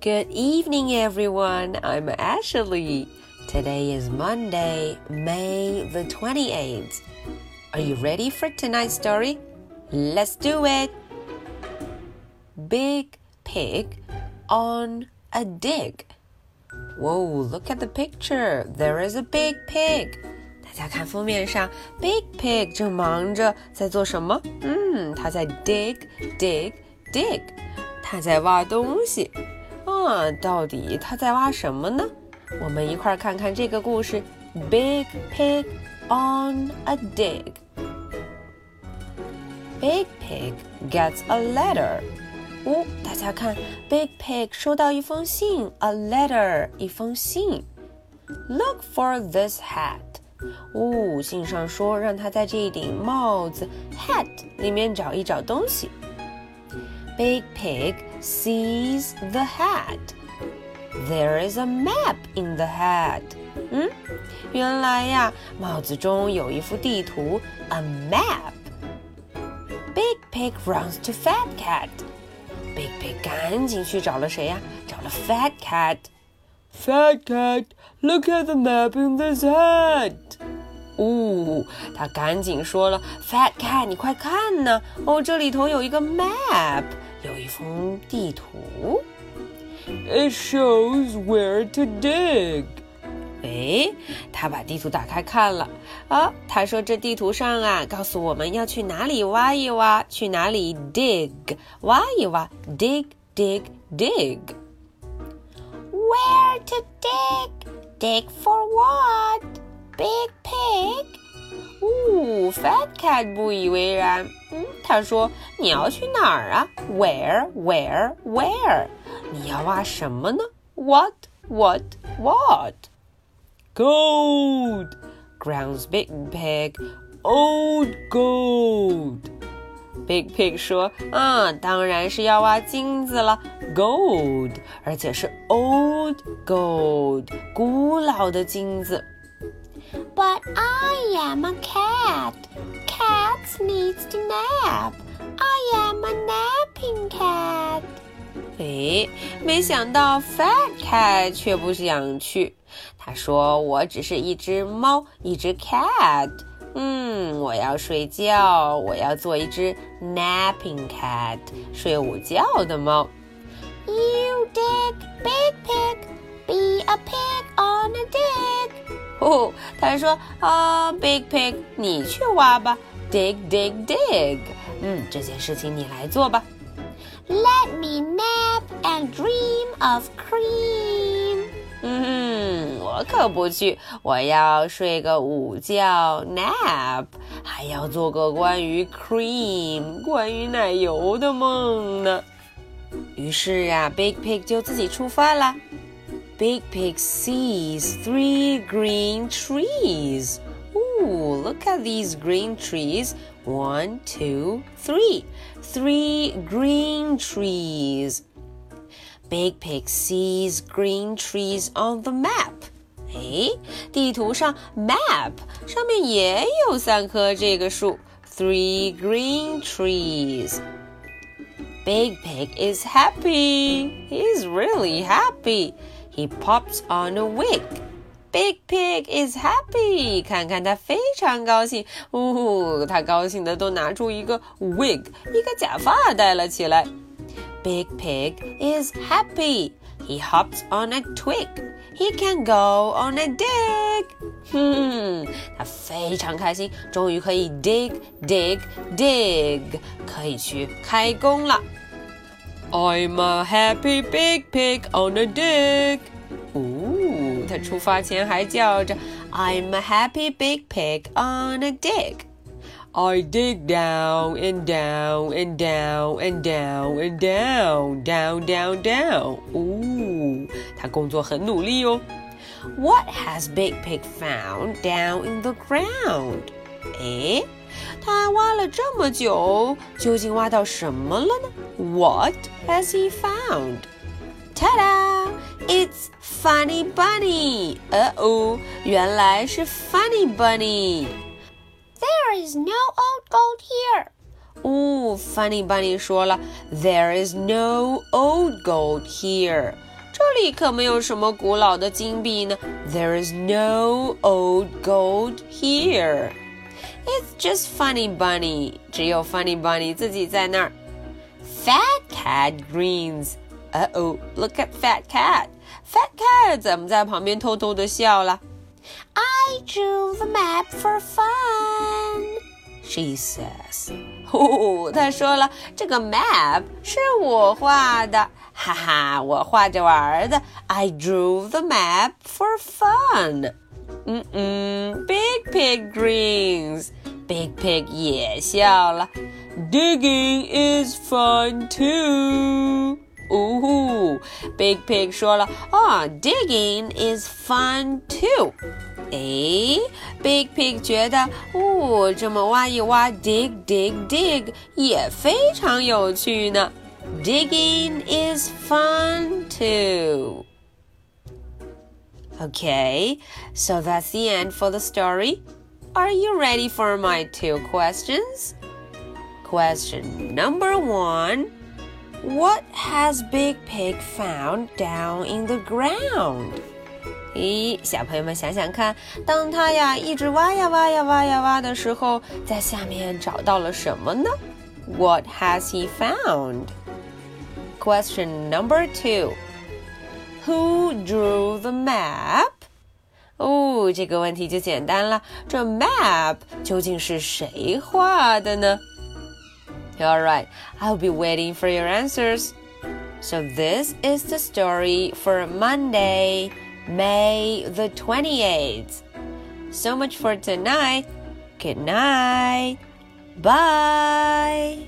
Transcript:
Good evening, everyone. I'm Ashley. Today is Monday, May the 28th. Are you ready for tonight's story? Let's do it. Big pig on a dig. Whoa, look at the picture. There is a big pig. 大家看封面上，Big Pig 正忙着在做什么？嗯，他在 dig dig dig，他在挖东西。 啊，到底他在挖什么呢？我们一块儿看看这个故事：Big Pig on a dig。Big Pig gets a letter。哦，大家看，Big Pig 收到一封信，a letter，一封信。Look for this hat。哦，信上说让他在这一顶帽子 hat 里面找一找东西。Big Pig sees the hat. There is a map in the hat. 嗯，原来呀，帽子中有一幅地图，a map. Big Pig runs to Fat Cat. Big Pig 赶紧去找了谁呀？找了 Fat Cat. Fat Cat, look at the map in this hat. 哦，他赶紧说了：“Fat Cat，你快看呢！哦，这里头有一个 map， 有一幅地图。It shows where to dig。”哎，他把地图打开看了啊，他说：“这地图上啊，告诉我们要去哪里挖一挖，去哪里 dig，挖一挖，dig dig dig。Where to dig? Dig for what? Big pig。 哦，Fat Cat 不以为然。嗯，他说：“你要去哪儿啊？Where? Where? Where？你要挖什么呢？What? What? What? Gold! Grounds Big Pig. Old gold. Big Pig 说：“啊，当然是要挖金子了，gold，而且是 old gold，古老的金子。” But I am a cat. Cats needs to nap. I am a napping cat. 哎，没想到 Fat Cat 却不想去。他说：“我只是一只猫，一只 cat。嗯，我要睡觉，我要做一只 napping cat，睡午觉的猫。” You dig, big pig. Be a pig on a dig. 哦，他说啊，Big Pig，你去挖吧，dig dig dig。嗯，这件事情你来做吧。Let me nap and dream of cream。嗯，我可不去，我要睡个午觉，nap，还要做个关于 cream，关于奶油的梦呢。于是啊，Big Pig 就自己出发了。Big Pig sees three green trees. Ooh, look at these green trees. One, two, three. Three green trees. Big Pig sees green trees on the map. 哎，地图上 map 上面也有三棵这个树，three green trees. Big Pig is happy. He's really happy. He pops on a wig. Big Pig is happy. 看看他非常高兴，呜、哦，他高兴的都拿出一个 wig，一个假发戴了起来。Big Pig is happy. He hops on a twig. He can go on a dig. 哼，他非常开心，终于可以 dig dig dig，可以去开工了。 I'm a happy big pig on a dig. 哦，他出发前还叫着 "I'm a happy big pig on a dig." I dig down and down and down and down and down, down, down, down. 哦，他工作很努力哦。What has Big Pig found down in the ground? 诶， 他挖了这么久，究竟挖到什么了呢？What has he found? Ta-da! It's Funny Bunny. 呃哦，原来是 Funny Bunny. There is no old gold here. 哦，Funny Bunny 说了，There is no old gold here. 里可没有什么古老的金币呢。There is no old gold here. It's just Funny Bunny，只有 Funny Bunny 自己在那儿。Fat cat grins. Uh oh, look at Fat cat. Fat cat 怎么在旁边偷偷的笑了？I drew the map for fun, she says. 哦，他说了，这个 map 是我画的，哈哈，我画着玩的。I drew the map for fun. 嗯嗯，Big Pig grins. Big Pig 也笑了。Digging is fun too. 呜呼，Big Pig 说了啊，Digging is fun too。诶，Big Pig 觉得，哦，这么挖一挖，dig dig dig 也非常有趣呢。Digging is fun too. Okay, so that's the end for the story. Are you ready for my two questions? Question number one What has Big Pig found down in the ground? 咦，小朋友们想想看，当他呀一直挖呀挖呀挖呀挖的时候，在下面找到了什么呢？What has he found? Question number two. Who drew the map? 哦，这个问题就简单了。这 map 究竟是谁画的呢？All right, I'll be waiting for your answers. So this is the story for Monday, May the 28th. So much for tonight. Good night. Bye.